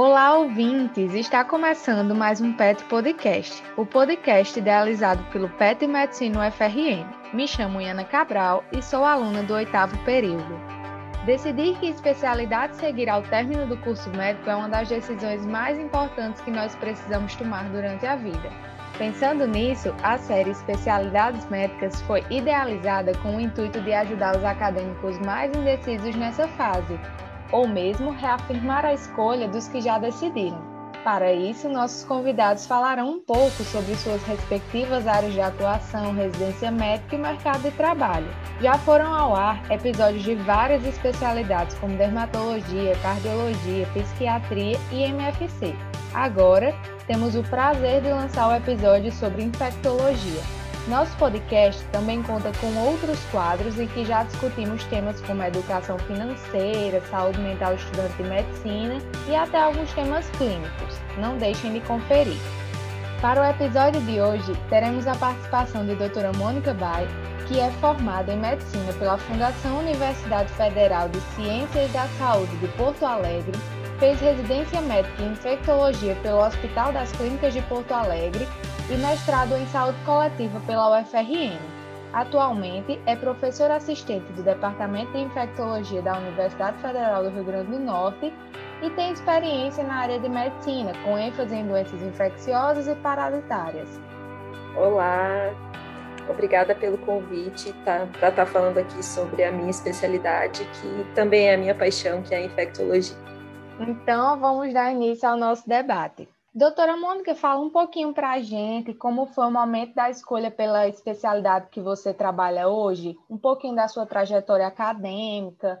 Olá, ouvintes! Está começando mais um PET Podcast, o podcast idealizado pelo PET Medicina UFRN. Me chamo Iana Cabral e sou aluna do oitavo período. Decidir que especialidade seguir ao término do curso médico é uma das decisões mais importantes que nós precisamos tomar durante a vida. Pensando nisso, a série Especialidades Médicas foi idealizada com o intuito de ajudar os acadêmicos mais indecisos nessa fase, ou mesmo reafirmar a escolha dos que já decidiram. Para isso, nossos convidados falarão um pouco sobre suas respectivas áreas de atuação, residência médica e mercado de trabalho. Já foram ao ar episódios de várias especialidades como dermatologia, cardiologia, psiquiatria e MFC. Agora, temos o prazer de lançar o episódio sobre infectologia. Nosso podcast também conta com outros quadros em que já discutimos temas como educação financeira, saúde mental estudante de medicina e até alguns temas clínicos. Não deixem de conferir. Para o episódio de hoje, teremos a participação de doutora Mônica Bay, que é formada em medicina pela Fundação Universidade Federal de Ciências da Saúde de Porto Alegre Fez residência médica em infectologia pelo Hospital das Clínicas de Porto Alegre e mestrado em saúde coletiva pela UFRN. Atualmente é professora assistente do Departamento de Infectologia da Universidade Federal do Rio Grande do Norte e tem experiência na área de medicina, com ênfase em doenças infecciosas e parasitárias. Olá, obrigada pelo convite tá, para estar tá falando aqui sobre a minha especialidade, que também é a minha paixão, que é a infectologia. Então, vamos dar início ao nosso debate. Doutora Mônica, fala um pouquinho para a gente como foi o momento da escolha pela especialidade que você trabalha hoje, um pouquinho da sua trajetória acadêmica.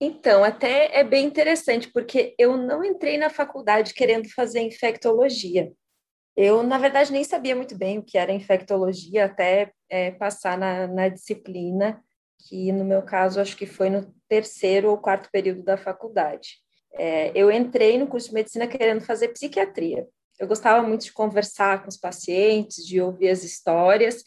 Então, até é bem interessante, porque eu não entrei na faculdade querendo fazer infectologia. Eu, na verdade, nem sabia muito bem o que era infectologia até é, passar na, na disciplina, que no meu caso acho que foi no terceiro ou quarto período da faculdade. É, eu entrei no curso de medicina querendo fazer psiquiatria. Eu gostava muito de conversar com os pacientes, de ouvir as histórias.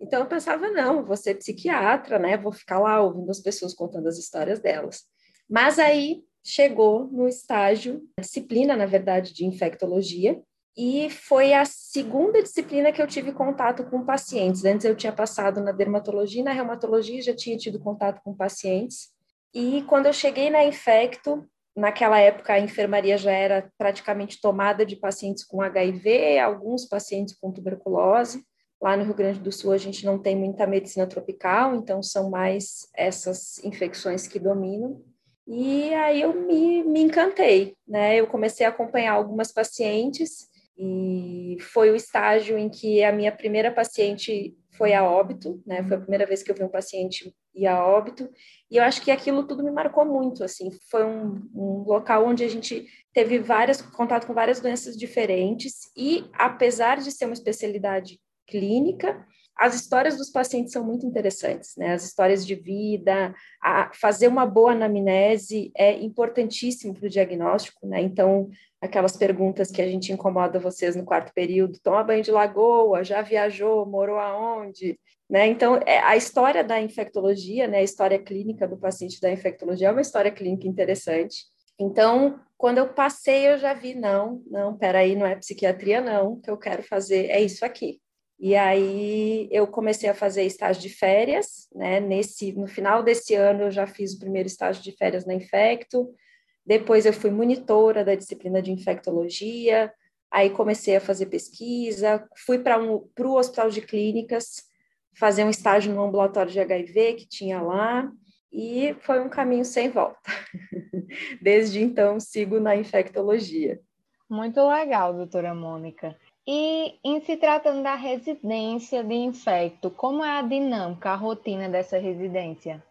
Então eu pensava, não, vou ser psiquiatra, né? Vou ficar lá ouvindo as pessoas contando as histórias delas. Mas aí chegou no estágio, disciplina, na verdade, de infectologia, e foi a segunda disciplina que eu tive contato com pacientes. Antes eu tinha passado na dermatologia e na reumatologia, já tinha tido contato com pacientes. E quando eu cheguei na infecto, Naquela época, a enfermaria já era praticamente tomada de pacientes com HIV, alguns pacientes com tuberculose. Lá no Rio Grande do Sul, a gente não tem muita medicina tropical, então são mais essas infecções que dominam. E aí eu me, me encantei, né? Eu comecei a acompanhar algumas pacientes e foi o estágio em que a minha primeira paciente foi a óbito, né? Foi a primeira vez que eu vi um paciente ir a óbito, e eu acho que aquilo tudo me marcou muito, assim, foi um, um local onde a gente teve várias, contato com várias doenças diferentes, e apesar de ser uma especialidade clínica, as histórias dos pacientes são muito interessantes, né? As histórias de vida, fazer uma boa anamnese é importantíssimo para o diagnóstico, né? Então, aquelas perguntas que a gente incomoda vocês no quarto período, toma banho de lagoa, já viajou, morou aonde, né? Então, é, a história da infectologia, né, a história clínica do paciente da infectologia é uma história clínica interessante. Então, quando eu passei, eu já vi, não, não, peraí, não é psiquiatria, não, que eu quero fazer é isso aqui. E aí eu comecei a fazer estágio de férias, né? Nesse, no final desse ano eu já fiz o primeiro estágio de férias na Infecto. Depois eu fui monitora da disciplina de infectologia. Aí comecei a fazer pesquisa, fui para um, o hospital de clínicas fazer um estágio no ambulatório de HIV que tinha lá e foi um caminho sem volta. Desde então sigo na infectologia. Muito legal, doutora Mônica. E em se tratando da residência de infecto, como é a dinâmica, a rotina dessa residência?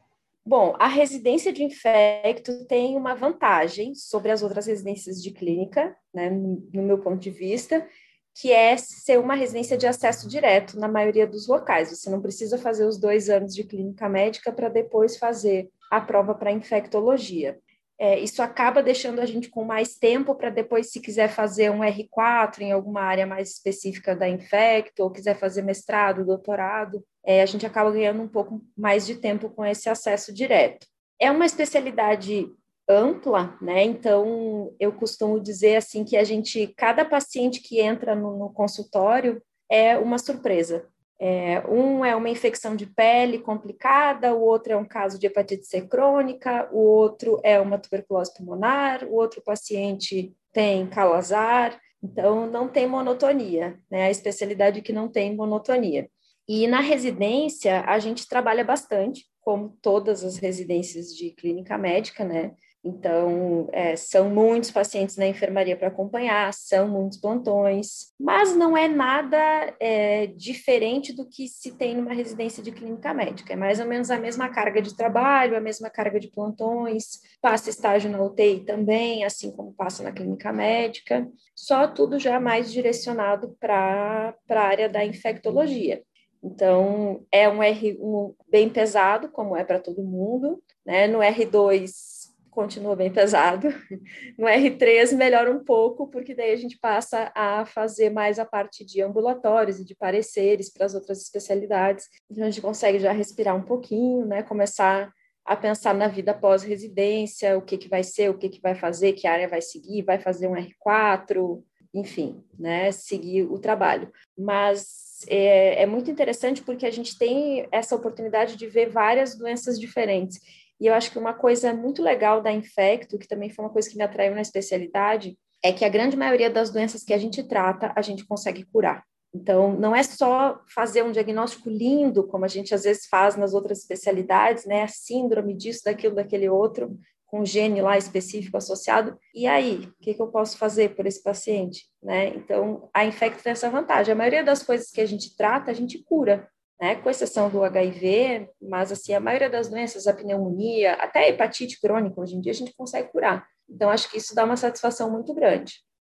Bom, a residência de infecto tem uma vantagem sobre as outras residências de clínica, né, no meu ponto de vista, que é ser uma residência de acesso direto na maioria dos locais. Você não precisa fazer os dois anos de clínica médica para depois fazer a prova para infectologia é, isso acaba deixando a gente com mais tempo para depois, se quiser fazer um R4 em alguma área mais específica da infecto, ou quiser fazer mestrado, doutorado, é, a gente acaba ganhando um pouco mais de tempo com esse acesso direto. É uma especialidade ampla, né? Então, eu costumo dizer assim que a gente, cada paciente que entra no, no consultório é uma surpresa. É, um é uma infecção de pele complicada, o outro é um caso de hepatite C crônica, o outro é uma tuberculose pulmonar, o outro paciente tem calazar, então não tem monotonia, né? A especialidade que não tem monotonia. E na residência a gente trabalha bastante, como todas as residências de clínica médica, né? Então, é, são muitos pacientes na enfermaria para acompanhar, são muitos plantões, mas não é nada é, diferente do que se tem numa residência de clínica médica. É mais ou menos a mesma carga de trabalho, a mesma carga de plantões, passa estágio na UTI também, assim como passa na clínica médica, só tudo já mais direcionado para a área da infectologia. Então, é um R1 bem pesado, como é para todo mundo, né? No R2 continua bem pesado. No R3 melhora um pouco, porque daí a gente passa a fazer mais a parte de ambulatórios e de pareceres para as outras especialidades. Então a gente consegue já respirar um pouquinho, né? Começar a pensar na vida pós-residência, o que, que vai ser, o que, que vai fazer, que área vai seguir, vai fazer um R4, enfim, né? Seguir o trabalho. Mas é, é muito interessante porque a gente tem essa oportunidade de ver várias doenças diferentes. E eu acho que uma coisa muito legal da Infecto, que também foi uma coisa que me atraiu na especialidade, é que a grande maioria das doenças que a gente trata, a gente consegue curar. Então, não é só fazer um diagnóstico lindo, como a gente às vezes faz nas outras especialidades, né? Síndrome disso, daquilo, daquele outro, com gene lá específico associado. E aí, o que, que, eu posso fazer por esse paciente? Né? Então, a Infecto tem essa vantagem. A maioria das coisas que a gente trata, a gente cura né, com exceção do HIV, mas assim, a maioria das doenças, a pneumonia, até a hepatite crônica, hoje em dia a gente consegue curar. Então, acho que isso dá uma satisfação muito grande.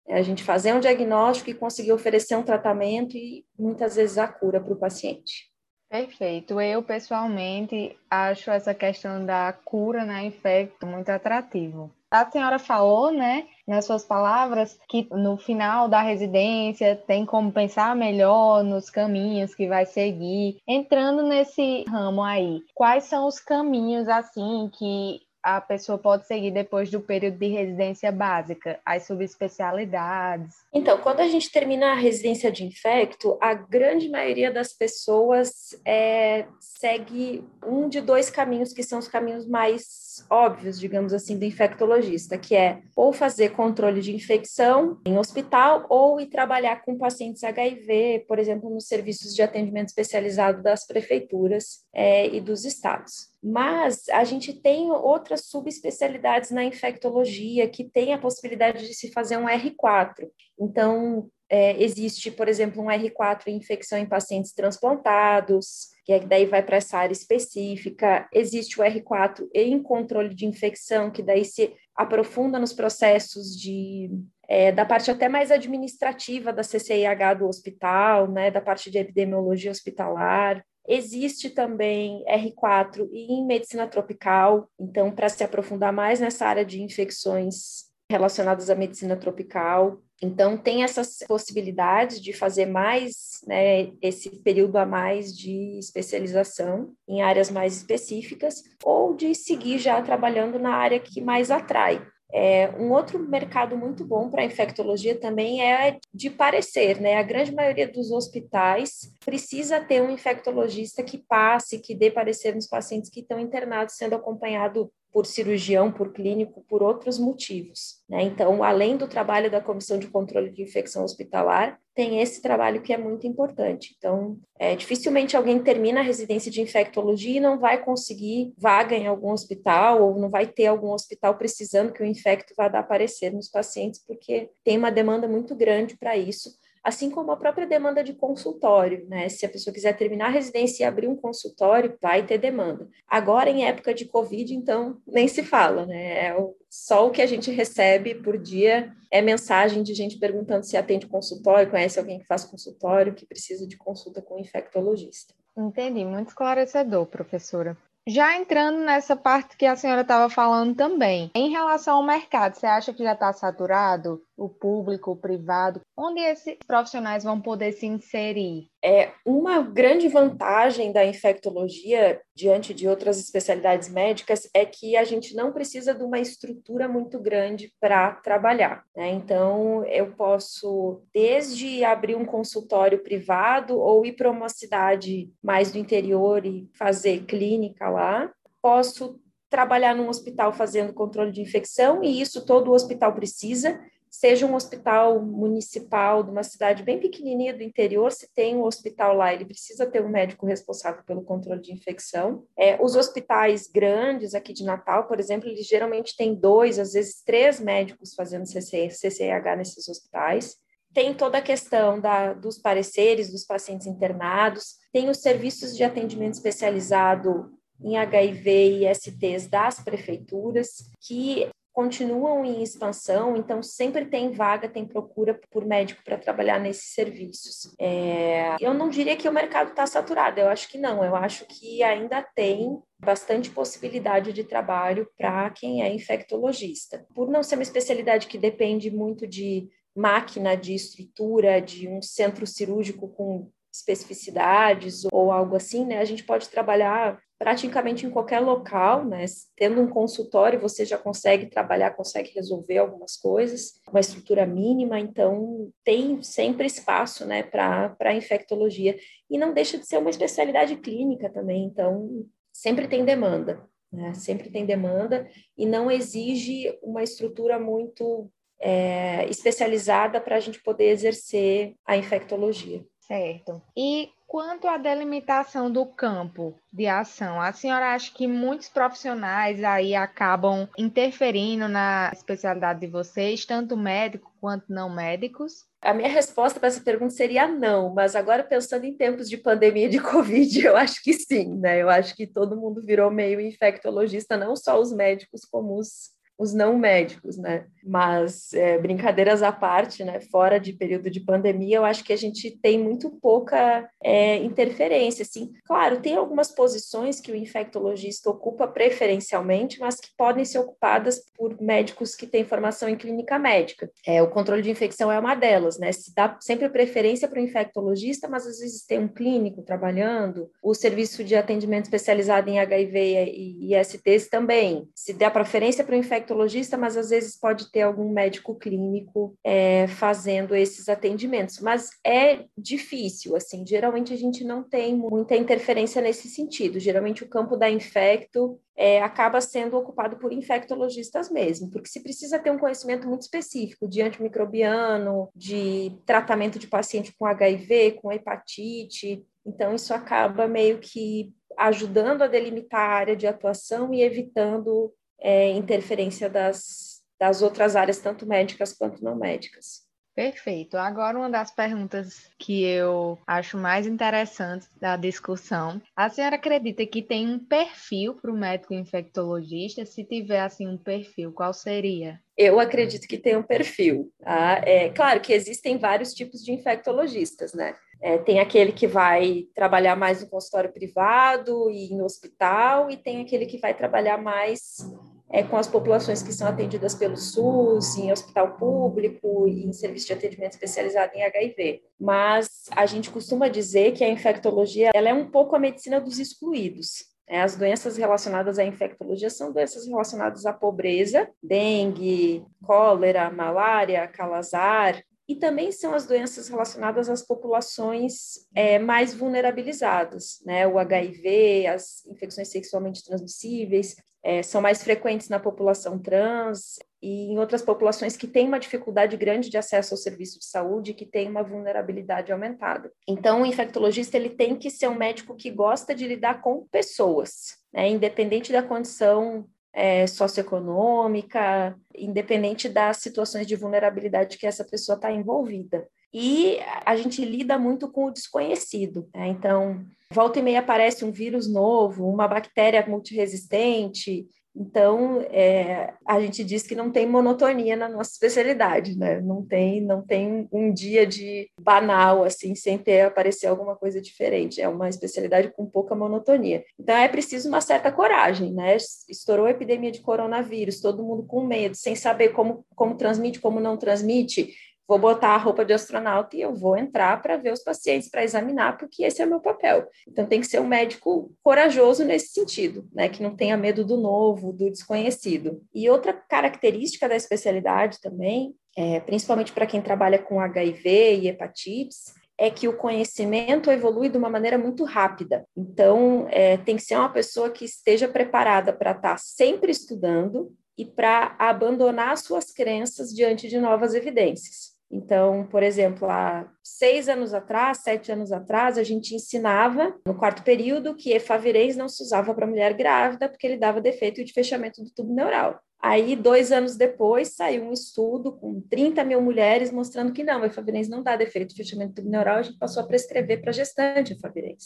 É a gente fazer um diagnóstico e conseguir oferecer um tratamento e muitas vezes a cura para o paciente. Perfeito. Eu, pessoalmente, acho essa questão da cura na infecto muito atrativo. A senhora falou, né, nas suas palavras, que no final da residência tem como pensar melhor nos caminhos que vai seguir. Entrando nesse ramo aí, quais são os caminhos assim que a pessoa pode seguir depois do período de residência básica, as subespecialidades? Então, quando a gente termina a residência de infecto, a grande maioria das pessoas é, segue um de dois caminhos que são os caminhos mais óbvios, digamos assim, do infectologista, que é ou fazer controle de infecção em hospital ou ir trabalhar com pacientes HIV, por exemplo, nos serviços de atendimento especializado das prefeituras é, e dos estados. Mas a gente tem outras subespecialidades na infectologia que tem a possibilidade de se fazer um R4. Então, é, existe, por exemplo, um R4 em infecção em pacientes transplantados, que é, daí vai para essa área específica. Existe o R4 em controle de infecção, que daí se aprofunda nos processos de é, da parte até mais administrativa da CCIH do hospital, né, da parte de epidemiologia hospitalar. Existe também R4 em medicina tropical, então, para se aprofundar mais nessa área de infecções relacionadas à medicina tropical. Então, tem essas possibilidades de fazer mais, né, esse período a mais de especialização em áreas mais específicas, ou de seguir já trabalhando na área que mais atrai. É, um outro mercado muito bom para a infectologia também é de parecer, né? A grande maioria dos hospitais precisa ter um infectologista que passe, que dê parecer nos pacientes que estão internados sendo acompanhado por cirurgião, por clínico, por outros motivos. Né? Então, além do trabalho da Comissão de Controle de Infecção Hospitalar, tem esse trabalho que é muito importante. Então, é, dificilmente alguém termina a residência de infectologia e não vai conseguir vaga em algum hospital ou não vai ter algum hospital precisando que o infecto vá aparecer nos pacientes, porque tem uma demanda muito grande para isso assim como a própria demanda de consultório, né? Se a pessoa quiser terminar a residência e abrir um consultório, vai ter demanda. Agora, em época de Covid, então, nem se fala, né? É só o que a gente recebe por dia é mensagem de gente perguntando se atende consultório, conhece alguém que faz consultório, que precisa de consulta com um infectologista. Entendi, muito esclarecedor, professora. Já entrando nessa parte que a senhora estava falando também, em relação ao mercado, você acha que já está saturado? O público, o privado? Onde esses profissionais vão poder se inserir? É uma grande vantagem da infectologia diante de outras especialidades médicas é que a gente não precisa de uma estrutura muito grande para trabalhar. Né? Então, eu posso desde abrir um consultório privado ou ir para uma cidade mais do interior e fazer clínica lá. Posso trabalhar num hospital fazendo controle de infecção, e isso todo o hospital precisa, seja um hospital municipal de uma cidade bem pequenininha do interior, se tem um hospital lá, ele precisa ter um médico responsável pelo controle de infecção. É, os hospitais grandes aqui de Natal, por exemplo, eles geralmente têm dois, às vezes três médicos fazendo CC, CCH nesses hospitais. Tem toda a questão da, dos pareceres dos pacientes internados, tem os serviços de atendimento especializado em HIV e STs das prefeituras, que continuam em expansão, então sempre tem vaga, tem procura por médico para trabalhar nesses serviços. É, eu não diria que o mercado está saturado, eu acho que não, eu acho que ainda tem bastante possibilidade de trabalho para quem é infectologista. Por não ser uma especialidade que depende muito de máquina, de estrutura, de um centro cirúrgico com especificidades ou algo assim, né? A gente pode trabalhar praticamente em qualquer local, né? Tendo um consultório, você já consegue trabalhar, consegue resolver algumas coisas, uma estrutura mínima, então tem sempre espaço, né, para infectologia. E não deixa de ser uma especialidade clínica também, então sempre tem demanda, né? Sempre tem demanda e não exige uma estrutura muito é, especializada para a gente poder exercer a infectologia. Certo. E quanto à delimitação do campo de ação, a senhora acha que muitos profissionais aí acabam interferindo na especialidade de vocês, tanto médico quanto não médicos? A minha resposta para essa pergunta seria não, mas agora pensando em tempos de pandemia de Covid, eu acho que sim, né? Eu acho que todo mundo virou meio infectologista, não só os médicos, como os os não médicos, né? Mas é, brincadeiras à parte, né? Fora de período de pandemia, eu acho que a gente tem muito pouca é, interferência. Assim, claro, tem algumas posições que o infectologista ocupa preferencialmente, mas que podem ser ocupadas por médicos que têm formação em clínica médica. É, o controle de infecção é uma delas, né? Se dá sempre preferência para o infectologista, mas às vezes tem um clínico trabalhando, o serviço de atendimento especializado em HIV e ISTs também. Se dá preferência para o infectologista mas às vezes pode ter algum médico clínico é, fazendo esses atendimentos. Mas é difícil, assim, geralmente a gente não tem muita interferência nesse sentido. Geralmente o campo da infecto é, acaba sendo ocupado por infectologistas mesmo, porque se precisa ter um conhecimento muito específico de antimicrobiano, de tratamento de paciente com HIV, com hepatite, então isso acaba meio que ajudando a delimitar a área de atuação e evitando é, interferência das, das outras áreas, tanto médicas quanto não médicas. Perfeito. Agora, uma das perguntas que eu acho mais interessantes da discussão. A senhora acredita que tem um perfil para o médico infectologista? Se tiver, assim, um perfil, qual seria? Eu acredito que tem um perfil. Tá? É claro que existem vários tipos de infectologistas, né? É, tem aquele que vai trabalhar mais no consultório privado e em hospital, e tem aquele que vai trabalhar mais é, com as populações que são atendidas pelo SUS, em hospital público e em serviço de atendimento especializado em HIV. Mas a gente costuma dizer que a infectologia ela é um pouco a medicina dos excluídos. É, as doenças relacionadas à infectologia são doenças relacionadas à pobreza, dengue, cólera, malária, calazar, e também são as doenças relacionadas às populações é, mais vulnerabilizadas, né? O HIV, as infecções sexualmente transmissíveis, é, são mais frequentes na população trans e em outras populações que têm uma dificuldade grande de acesso ao serviço de saúde, que têm uma vulnerabilidade aumentada. Então, o infectologista ele tem que ser um médico que gosta de lidar com pessoas, né? independente da condição é, socioeconômica, independente das situações de vulnerabilidade que essa pessoa está envolvida. E a gente lida muito com o desconhecido. Né? Então, volta e meia aparece um vírus novo, uma bactéria multiresistente, Então, é, a gente diz que não tem monotonia na nossa especialidade, né? Não tem, não tem um dia de banal, assim, sem ter aparecer alguma coisa diferente. É uma especialidade com pouca monotonia. Então, é preciso uma certa coragem, né? Estourou a epidemia de coronavírus, todo mundo com medo, sem saber como, como transmite, como não transmite vou botar a roupa de astronauta e eu vou entrar para ver os pacientes, para examinar, porque esse é o meu papel. Então, tem que ser um médico corajoso nesse sentido, né? Que não tenha medo do novo, do desconhecido. E outra característica da especialidade também, é, principalmente para quem trabalha com HIV e hepatites, é que o conhecimento evolui de uma maneira muito rápida. Então, é, tem que ser uma pessoa que esteja preparada para estar tá sempre estudando e para abandonar suas crenças diante de novas evidências. Então, por exemplo, há seis anos atrás, sete anos atrás, a gente ensinava no quarto período que efavirenz não se usava para mulher grávida porque ele dava defeito de fechamento do tubo neural. Aí, dois anos depois, saiu um estudo com 30 mil mulheres mostrando que não, efavirenz não dá defeito de fechamento do tubo neural, a gente passou a prescrever para gestante efavirenz.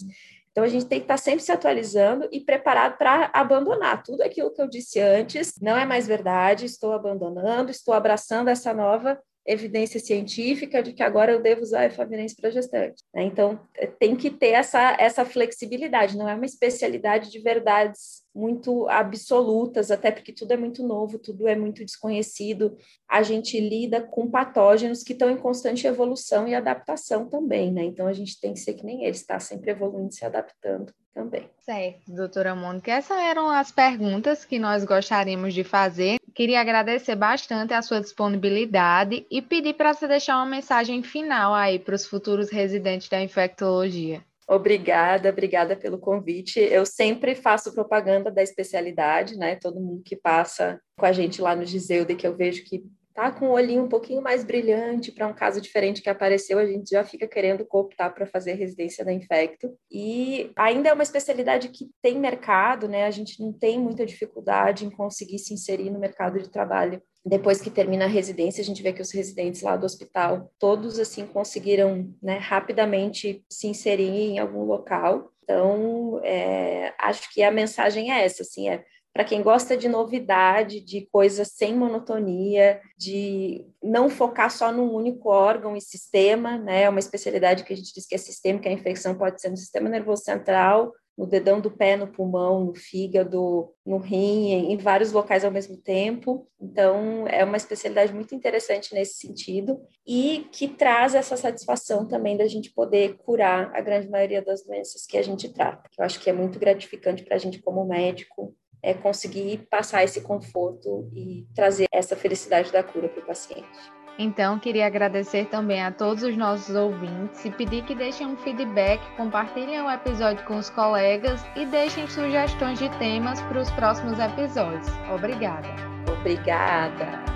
Então, a gente tem que estar sempre se atualizando e preparado para abandonar tudo aquilo que eu disse antes, não é mais verdade, estou abandonando, estou abraçando essa nova evidência científica de que agora eu devo usar efavirenz para gestante. Né? Então, é, tem que ter essa, essa flexibilidade, não é uma especialidade de verdades muito absolutas, até porque tudo é muito novo, tudo é muito desconhecido. A gente lida com patógenos que estão em constante evolução e adaptação também, né? Então, a gente tem que ser que nem eles, está sempre evoluindo, se adaptando também. Certo, doutora Mônica. Essas eram as perguntas que nós gostaríamos de fazer. Queria agradecer bastante a sua disponibilidade e pedir para você deixar uma mensagem final aí para os futuros residentes da infectologia. Obrigada, obrigada pelo convite. Eu sempre faço propaganda da especialidade, né? Todo mundo que passa com a gente lá no Giseude, que eu vejo que tá com o olhinho um pouquinho mais brilhante para um caso diferente que apareceu, a gente já fica querendo cooptar para fazer residência da Infecto. E ainda é uma especialidade que tem mercado, né? A gente não tem muita dificuldade em conseguir se inserir no mercado de trabalho. Depois que termina a residência, a gente vê que os residentes lá do hospital, todos assim conseguiram, né, rapidamente se inserir em algum local. Então, é, acho que a mensagem é essa, assim, é para quem gosta de novidade, de coisas sem monotonia, de não focar só num único órgão e sistema, né? É uma especialidade que a gente diz que é sistêmica, a infecção pode ser no sistema nervoso central, no dedão do pé, no pulmão, no fígado, no rim, em vários locais ao mesmo tempo. Então, é uma especialidade muito interessante nesse sentido e que traz essa satisfação também da gente poder curar a grande maioria das doenças que a gente trata. Eu acho que é muito gratificante para a gente como médico é conseguir passar esse conforto e trazer essa felicidade da cura para o paciente. Então, queria agradecer também a todos os nossos ouvintes e pedir que deixem um feedback, compartilhem o episódio com os colegas e deixem sugestões de temas para os próximos episódios. Obrigada. Obrigada.